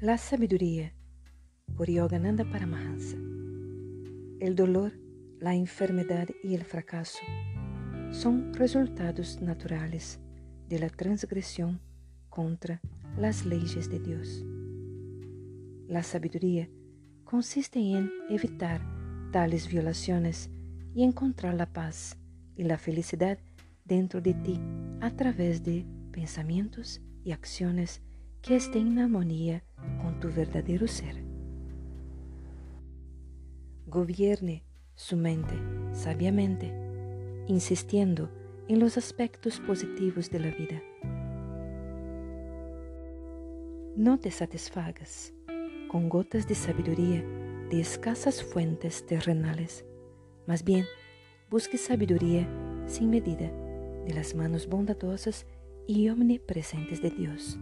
La sabiduría por Yogananda Paramahansa. El dolor, la enfermedad y el fracaso son resultados naturales de la transgresión contra las leyes de Dios. La sabiduría consiste en evitar tales violaciones y encontrar la paz y la felicidad dentro de ti a través de pensamientos y acciones que estén en armonía con tu verdadero ser. Gobierne su mente sabiamente, insistiendo en los aspectos positivos de la vida. No te satisfagas con gotas de sabiduría de escasas fuentes terrenales, más bien busque sabiduría sin medida de las manos bondadosas y omnipresentes de Dios.